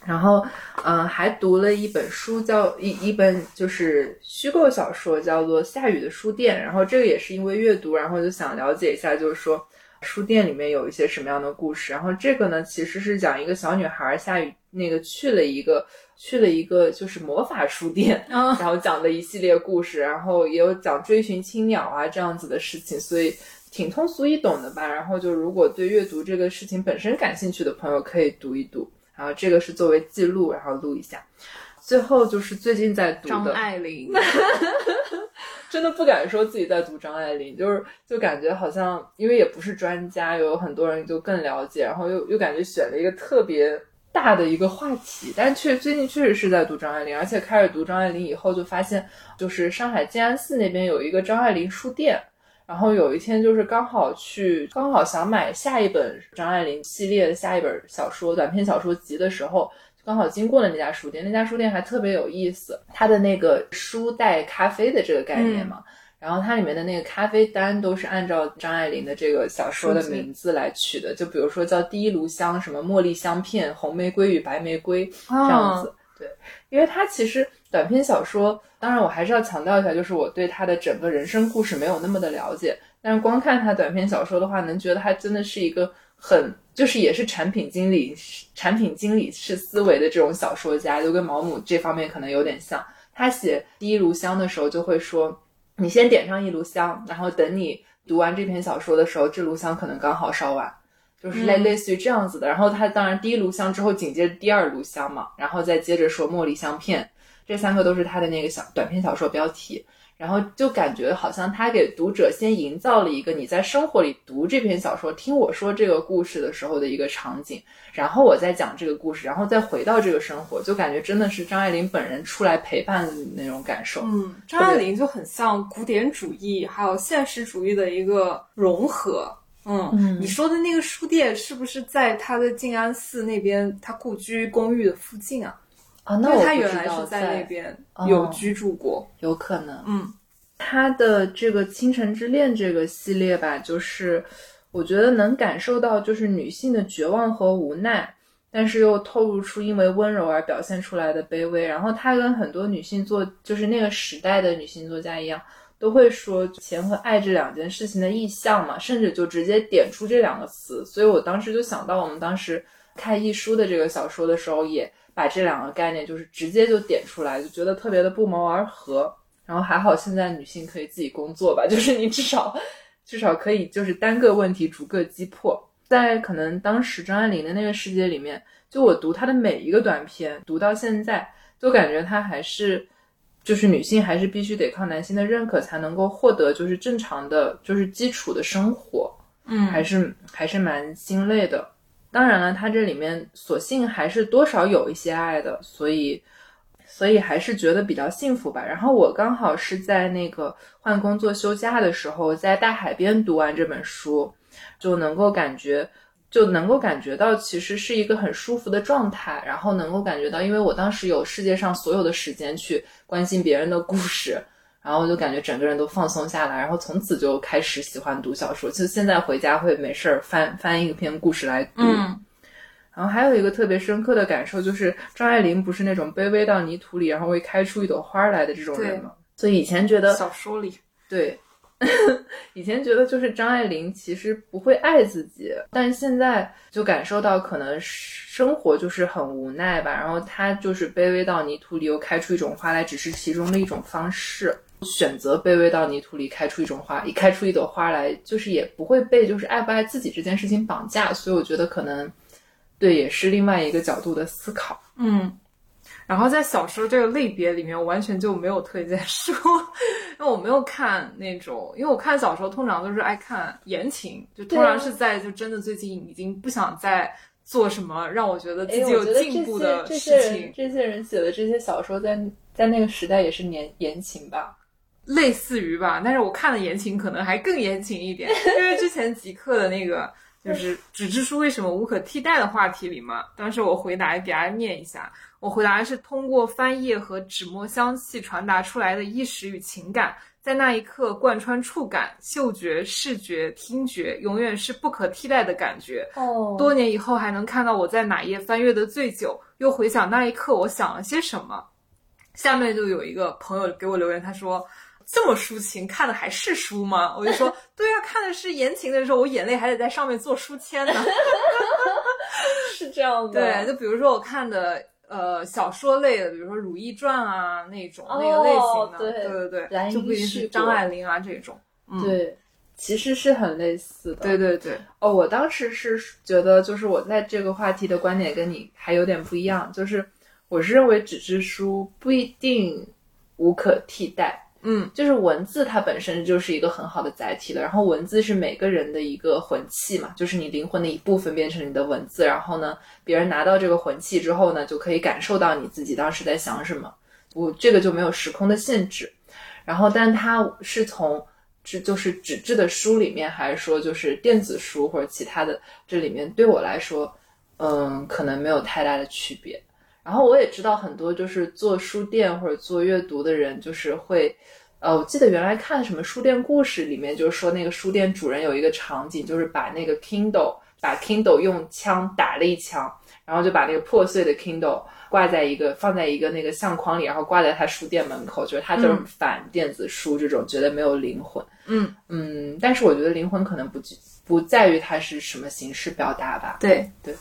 然后，嗯，还读了一本书，叫一一本就是虚构小说，叫做《下雨的书店》。然后这个也是因为阅读，然后就想了解一下，就是说书店里面有一些什么样的故事。然后这个呢，其实是讲一个小女孩下雨那个去了一个去了一个就是魔法书店，然后讲的一系列故事。然后也有讲追寻青鸟啊这样子的事情，所以挺通俗易懂的吧。然后就如果对阅读这个事情本身感兴趣的朋友，可以读一读。然后这个是作为记录，然后录一下。最后就是最近在读的张爱玲 真的不敢说自己在读张爱玲，就是就感觉好像因为也不是专家，有很多人就更了解，然后又又感觉选了一个特别大的一个话题。但确最近确实是在读张爱玲，而且开始读张爱玲以后，就发现就是上海静安寺那边有一个张爱玲书店。然后有一天就是刚好去，刚好想买下一本张爱玲系列的下一本小说短篇小说集的时候，刚好经过了那家书店。那家书店还特别有意思，它的那个书带咖啡的这个概念嘛，然后它里面的那个咖啡单都是按照张爱玲的这个小说的名字来取的，就比如说叫第一炉香，什么茉莉香片、红玫瑰与白玫瑰这样子。对，因为它其实短篇小说。当然，我还是要强调一下，就是我对他的整个人生故事没有那么的了解。但是光看他短篇小说的话，能觉得他真的是一个很，就是也是产品经理、产品经理式思维的这种小说家，就跟毛姆这方面可能有点像。他写第一炉香的时候，就会说：“你先点上一炉香，然后等你读完这篇小说的时候，这炉香可能刚好烧完，就是类类似于这样子的。”然后他当然第一炉香之后紧接着第二炉香嘛，然后再接着说茉莉香片。这三个都是他的那个小短篇小说标题，然后就感觉好像他给读者先营造了一个你在生活里读这篇小说、听我说这个故事的时候的一个场景，然后我再讲这个故事，然后再回到这个生活，就感觉真的是张爱玲本人出来陪伴的那种感受。嗯，张爱玲就很像古典主义还有现实主义的一个融合。嗯，你说的那个书店是不是在他的静安寺那边，他故居公寓的附近啊？啊，那我他原来是在那边有居住过，有可能。嗯，他的这个《倾城之恋》这个系列吧，就是我觉得能感受到就是女性的绝望和无奈，但是又透露出因为温柔而表现出来的卑微。然后他跟很多女性作，就是那个时代的女性作家一样，都会说钱和爱这两件事情的意象嘛，甚至就直接点出这两个词。所以我当时就想到，我们当时看一书的这个小说的时候也。把这两个概念就是直接就点出来，就觉得特别的不谋而合。然后还好现在女性可以自己工作吧，就是你至少至少可以就是单个问题逐个击破。在可能当时张爱玲的那个世界里面，就我读她的每一个短篇，读到现在，就感觉她还是就是女性还是必须得靠男性的认可才能够获得就是正常的就是基础的生活，嗯，还是还是蛮心累的。当然了，他这里面索性还是多少有一些爱的，所以，所以还是觉得比较幸福吧。然后我刚好是在那个换工作休假的时候，在大海边读完这本书，就能够感觉，就能够感觉到其实是一个很舒服的状态。然后能够感觉到，因为我当时有世界上所有的时间去关心别人的故事。然后我就感觉整个人都放松下来，然后从此就开始喜欢读小说。就现在回家会没事儿翻翻一篇故事来读。然后还有一个特别深刻的感受就是，张爱玲不是那种卑微到泥土里，然后会开出一朵花来的这种人吗？所以以前觉得小说里对，以前觉得就是张爱玲其实不会爱自己，但是现在就感受到可能生活就是很无奈吧。然后她就是卑微到泥土里又开出一种花来，只是其中的一种方式。选择卑微到泥土里开出一种花，一开出一朵花来，就是也不会被就是爱不爱自己这件事情绑架，所以我觉得可能，对，也是另外一个角度的思考。嗯，然后在小说这个类别里面，我完全就没有推荐书，因为我没有看那种，因为我看小说通常都是爱看言情，就通常是在就真的最近已经不想再做什么让我觉得自己有进步的事情。这些人写的这些小说，在在那个时代也是言言情吧。类似于吧，但是我看的言情可能还更言情一点，因为之前极客的那个 就是纸质书为什么无可替代的话题里嘛，当时我回答给大家念一下，我回答是通过翻页和纸墨香气传达出来的意识与情感，在那一刻贯穿触感、嗅觉、视觉、听觉，永远是不可替代的感觉。哦，多年以后还能看到我在哪页翻阅的最久，又回想那一刻我想了些什么。下面就有一个朋友给我留言，他说。这么抒情，看的还是书吗？我就说，对啊，看的是言情的时候，我眼泪还得在上面做书签呢。是这样的。对，就比如说我看的呃小说类的，比如说《如懿传》啊那种那个类型的，对对对，就不一定是张爱玲啊这种。对，其实是很类似的。对对对。哦，我当时是觉得，就是我在这个话题的观点跟你还有点不一样，就是我是认为纸质书不一定无可替代。嗯，就是文字它本身就是一个很好的载体了，然后文字是每个人的一个魂器嘛，就是你灵魂的一部分变成你的文字，然后呢，别人拿到这个魂器之后呢，就可以感受到你自己当时在想什么，我这个就没有时空的限制。然后，但它是从纸就是纸质的书里面，还是说就是电子书或者其他的这里面，对我来说，嗯，可能没有太大的区别。然后我也知道很多就是做书店或者做阅读的人，就是会，呃，我记得原来看什么书店故事里面，就是说那个书店主人有一个场景，就是把那个 Kindle 把 Kindle 用枪打了一枪，然后就把那个破碎的 Kindle 挂在一个放在一个那个相框里，然后挂在他书店门口，就是他就是反电子书这种，觉得没有灵魂。嗯嗯，但是我觉得灵魂可能不不在于它是什么形式表达吧。对对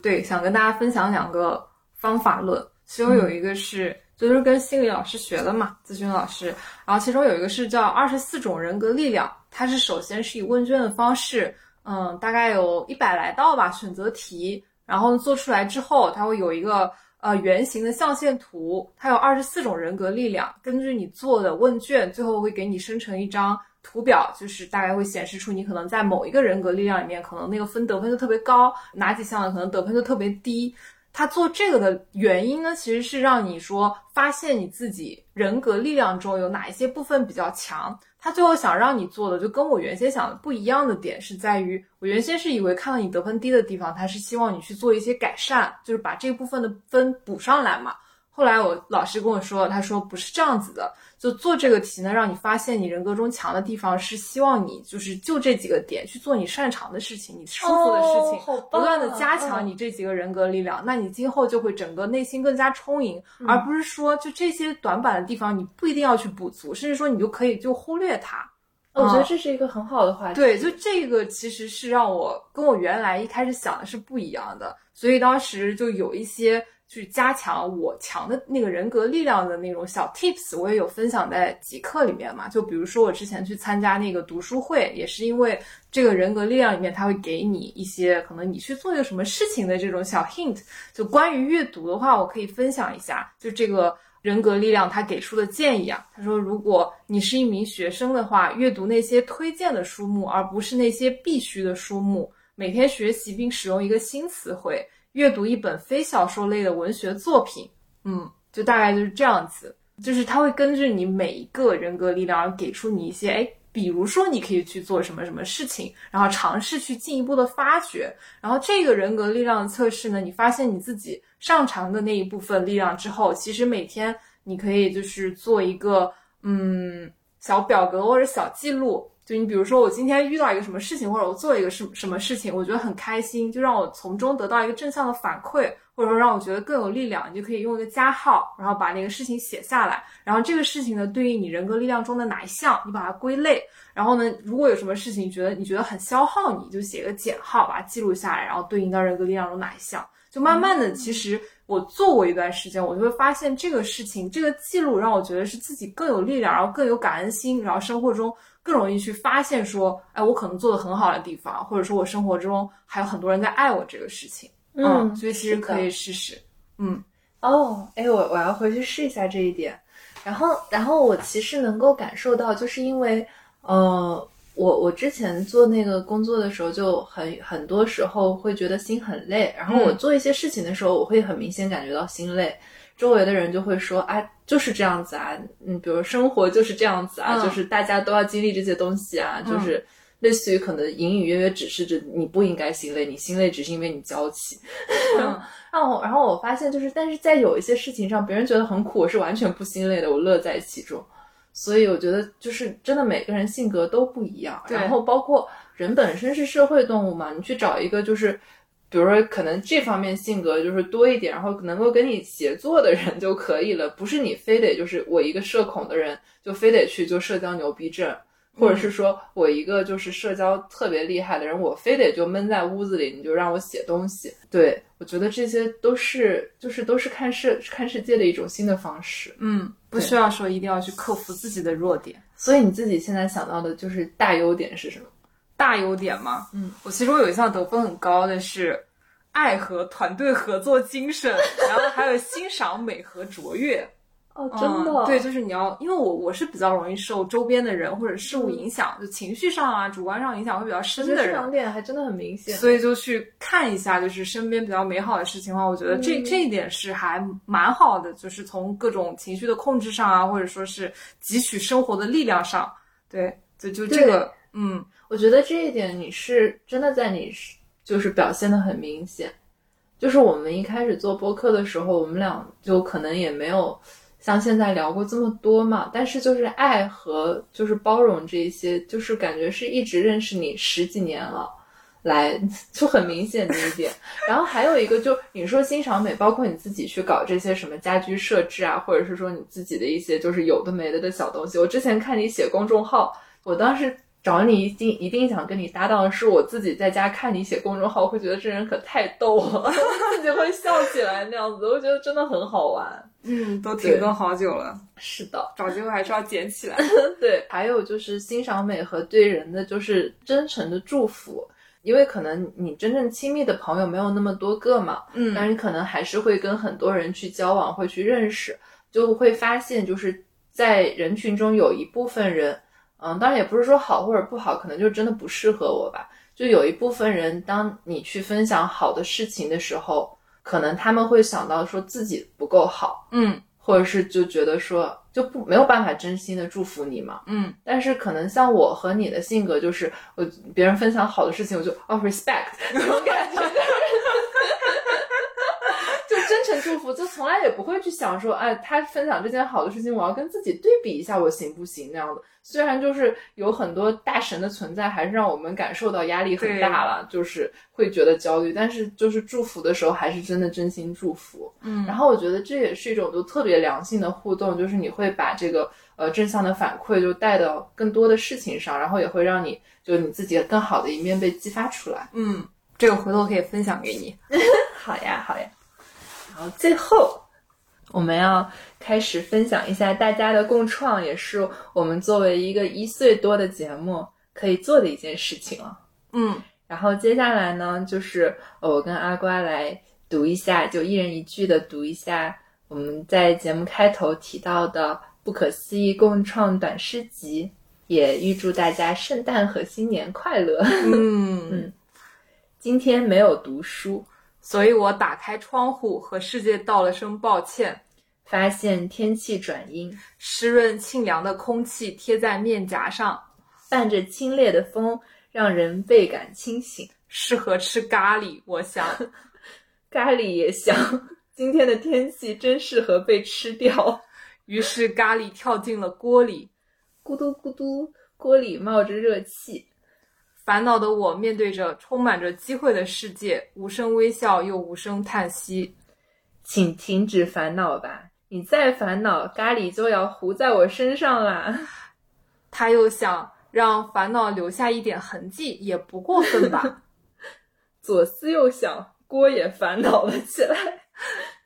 对，想跟大家分享两个。方法论，其中有一个是，就是跟心理老师学的嘛，咨询老师。然后其中有一个是叫二十四种人格力量，它是首先是以问卷的方式，嗯，大概有一百来道吧，选择题，然后做出来之后，它会有一个呃圆形的象限图，它有二十四种人格力量，根据你做的问卷，最后会给你生成一张图表，就是大概会显示出你可能在某一个人格力量里面，可能那个分得分就特别高，哪几项的可能得分就特别低。他做这个的原因呢，其实是让你说发现你自己人格力量中有哪一些部分比较强。他最后想让你做的，就跟我原先想的不一样的点是在于，我原先是以为看到你得分低的地方，他是希望你去做一些改善，就是把这部分的分补上来嘛。后来我老师跟我说，他说不是这样子的。就做这个题呢，让你发现你人格中强的地方，是希望你就是就这几个点去做你擅长的事情，你舒服的事情，不断的加强你这几个人格力量，那你今后就会整个内心更加充盈，而不是说就这些短板的地方你不一定要去补足，甚至说你就可以就忽略它。我觉得这是一个很好的话题。对，就这个其实是让我跟我原来一开始想的是不一样的，所以当时就有一些。去加强我强的那个人格力量的那种小 tips，我也有分享在极客里面嘛。就比如说我之前去参加那个读书会，也是因为这个人格力量里面，他会给你一些可能你去做一个什么事情的这种小 hint。就关于阅读的话，我可以分享一下，就这个人格力量他给出的建议啊。他说，如果你是一名学生的话，阅读那些推荐的书目，而不是那些必须的书目。每天学习并使用一个新词汇。阅读一本非小说类的文学作品，嗯，就大概就是这样子，就是他会根据你每一个人格力量，给出你一些，哎，比如说你可以去做什么什么事情，然后尝试去进一步的发掘，然后这个人格力量的测试呢，你发现你自己擅长的那一部分力量之后，其实每天你可以就是做一个，嗯，小表格或者小记录。就你比如说，我今天遇到一个什么事情，或者我做一个什么什么事情，我觉得很开心，就让我从中得到一个正向的反馈，或者说让我觉得更有力量，你就可以用一个加号，然后把那个事情写下来。然后这个事情呢，对应你人格力量中的哪一项，你把它归类。然后呢，如果有什么事情觉得你觉得很消耗，你就写个减号，把它记录下来，然后对应到人格力量中哪一项。就慢慢的，其实我做过一段时间，我就会发现这个事情，这个记录让我觉得是自己更有力量，然后更有感恩心，然后生活中。更容易去发现说，哎，我可能做的很好的地方，或者说我生活中还有很多人在爱我这个事情，嗯，所以其实可以试试，嗯，哦，哎，我我要回去试一下这一点，然后，然后我其实能够感受到，就是因为，呃，我我之前做那个工作的时候，就很很多时候会觉得心很累，然后我做一些事情的时候，我会很明显感觉到心累。周围的人就会说啊，就是这样子啊，嗯，比如生活就是这样子啊，就是大家都要经历这些东西啊，就是类似于可能隐隐约约指示着你不应该心累，你心累只是因为你娇气。然后，然后我发现就是，但是在有一些事情上，别人觉得很苦，我是完全不心累的，我乐在其中。所以我觉得就是真的每个人性格都不一样，然后包括人本身是社会动物嘛，你去找一个就是。比如说，可能这方面性格就是多一点，然后能够跟你协作的人就可以了，不是你非得就是我一个社恐的人就非得去就社交牛逼症，或者是说我一个就是社交特别厉害的人，我非得就闷在屋子里，你就让我写东西。对我觉得这些都是就是都是看世看世界的一种新的方式。嗯，不需要说一定要去克服自己的弱点。所以你自己现在想到的就是大优点是什么？大优点吗？嗯，我其实我有一项得分很高的是爱和团队合作精神，然后还有欣赏美和卓越。哦，真的，对，就是你要，因为我我是比较容易受周边的人或者事物影响，就情绪上啊、主观上影响会比较深的人。这两点还真的很明显。所以就去看一下，就是身边比较美好的事情的话，我觉得这这一点是还蛮好的，就是从各种情绪的控制上啊，或者说是汲取生活的力量上，对，就就这个，嗯。我觉得这一点你是真的在你就是表现的很明显，就是我们一开始做播客的时候，我们俩就可能也没有像现在聊过这么多嘛，但是就是爱和就是包容这一些，就是感觉是一直认识你十几年了，来就很明显的一点。然后还有一个，就你说欣赏美，包括你自己去搞这些什么家居设置啊，或者是说你自己的一些就是有的没的的小东西。我之前看你写公众号，我当时。找你一定一定想跟你搭档的是我自己在家看你写公众号，会觉得这人可太逗了，自己会笑起来那样子，我觉得真的很好玩。嗯，都停更好久了。是的，找机会还是要捡起来。对，还有就是欣赏美和对人的就是真诚的祝福，因为可能你真正亲密的朋友没有那么多个嘛，嗯，但是可能还是会跟很多人去交往，会去认识，就会发现就是在人群中有一部分人，嗯，当然也不是说好或者不好，可能就真的不适合我吧。就有一部分人，当你去分享好的事情的时候，可能他们会想到说自己不够好，嗯或者是就觉得说就不没有办法真心的祝福你嘛。嗯但是可能像我和你的性格，就是我别人分享好的事情，我就哦 respect 那种感觉，祝福，就从来也不会去想说，哎，他分享这件好的事情，我要跟自己对比一下，我行不行那样的。虽然就是有很多大神的存在，还是让我们感受到压力很大了，就是会觉得焦虑，但是就是祝福的时候，还是真的真心祝福。嗯，然后我觉得这也是一种就特别良性的互动，就是你会把这个呃正向的反馈就带到更多的事情上，然后也会让你就你自己更好的一面被激发出来。嗯，这个回头可以分享给你。好呀，好呀。然后最后我们要开始分享一下大家的共创，也是我们作为一个一岁多的节目可以做的一件事情了。嗯然后接下来呢，就是呃我跟阿瓜来读一下，就一人一句的读一下我们在节目开头提到的不可思议共创短诗集，也预祝大家圣诞和新年快乐。嗯，今天没有读书，所以我打开窗户和世界道了声抱歉。发现天气转阴，湿润沁凉的空气贴在面颊上，伴着清冽的风，让人倍感清醒。适合吃咖喱。我想，咖喱也香，今天的天气真适合被吃掉。于是咖喱跳进了锅里。咕嘟咕嘟，锅里冒着热气。烦恼的我面对着充满着机会的世界，无声微笑又无声叹息。请停止烦恼吧，你再烦恼，咖喱就要糊在我身上啦。他又想让烦恼留下一点痕迹，也不过分吧。左思右想，锅也烦恼了起来。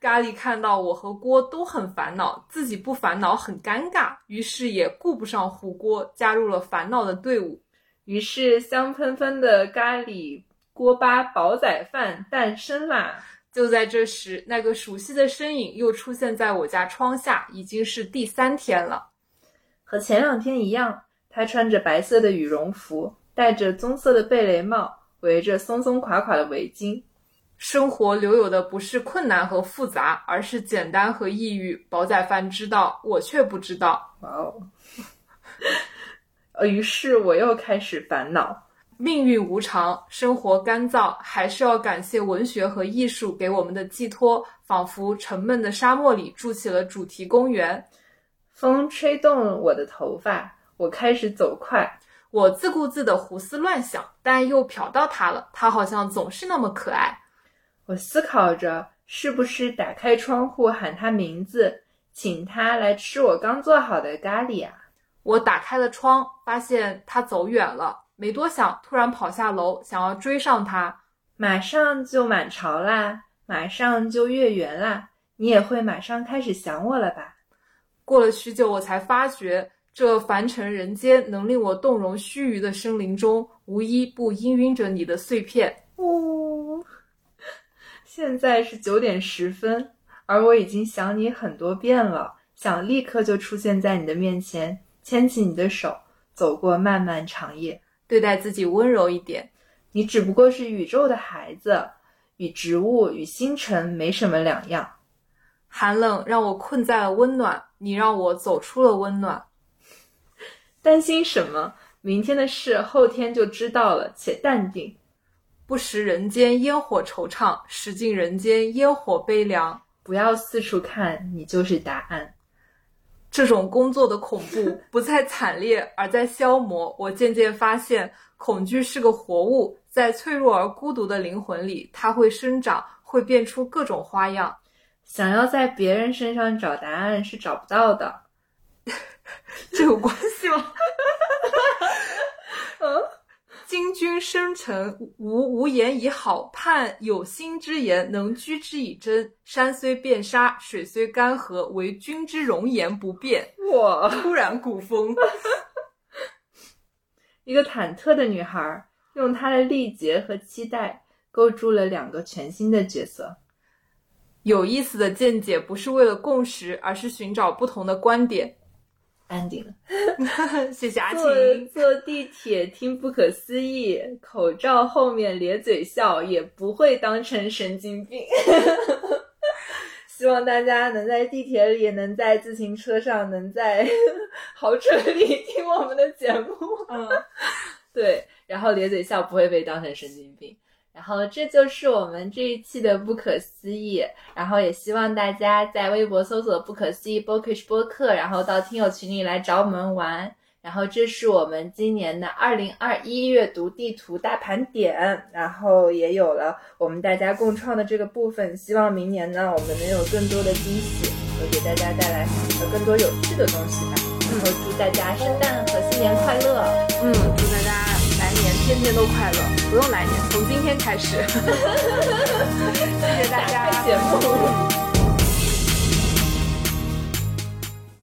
咖喱看到我和锅都很烦恼，自己不烦恼很尴尬，于是也顾不上糊锅，加入了烦恼的队伍。于是，香喷喷的咖喱锅巴煲仔饭诞生啦！就在这时，那个熟悉的身影又出现在我家窗下，已经是第三天了。和前两天一样，他穿着白色的羽绒服，戴着棕色的贝雷帽，围着松松垮垮的围巾。生活留有的不是困难和复杂，而是简单和抑郁。煲仔饭知道，我却不知道。哇哦！呃，于是我又开始烦恼。命运无常，生活干燥，还是要感谢文学和艺术给我们的寄托。仿佛沉闷的沙漠里筑起了主题公园。风吹动我的头发，我开始走快。我自顾自的胡思乱想，但又瞟到他了。他好像总是那么可爱。我思考着，是不是打开窗户喊他名字，请他来吃我刚做好的咖喱啊？我打开了窗，发现他走远了。没多想，突然跑下楼，想要追上他。马上就满潮啦，马上就月圆啦，你也会马上开始想我了吧？过了许久，我才发觉，这凡尘人间能令我动容须臾的生灵中，无一不氤氲着你的碎片。哦，现在是九点十分，而我已经想你很多遍了，想立刻就出现在你的面前，牵起你的手，走过漫漫长夜。对待自己温柔一点，你只不过是宇宙的孩子，与植物与星辰没什么两样。寒冷让我困在了温暖，你让我走出了温暖。担心什么？明天的事后天就知道了，且淡定。不食人间烟火惆怅，食尽人间烟火悲凉。不要四处看，你就是答案。这种工作的恐怖 不再惨烈，而在消磨。我渐渐发现，恐惧是个活物，在脆弱而孤独的灵魂里，它会生长，会变出各种花样。想要在别人身上找答案是找不到的。这有关系吗？嗯，今君生辰，吾无言以好；盼有心之言，能居之以真。山虽变沙，水虽干涸，唯君之容颜不变。哇！突然古风，一个忐忑的女孩用她的力竭和期待构筑了两个全新的角色。有意思的见解不是为了共识，而是寻找不同的观点。Ending，谢谢阿晴。坐坐地铁听不可思议，口罩后面咧嘴笑也不会当成神经病。希望大家能在地铁里，能在自行车上，能在 豪车里听我们的节目。嗯，对，然后咧嘴笑不会被当成神经病。然后这就是我们这一期的不可思议，然后也希望大家在微博搜索“不可思议 bookish 播客”，然后到听友群里来找我们玩。然后这是我们今年的二零二一阅读地图大盘点，然后也有了我们大家共创的这个部分。希望明年呢，我们能有更多的惊喜，和给大家带来呃更多有趣的东西吧。然后祝大家圣诞和新年快乐，嗯，祝大家。天天都快乐，不用来年，从今天开始。谢谢大家，节目。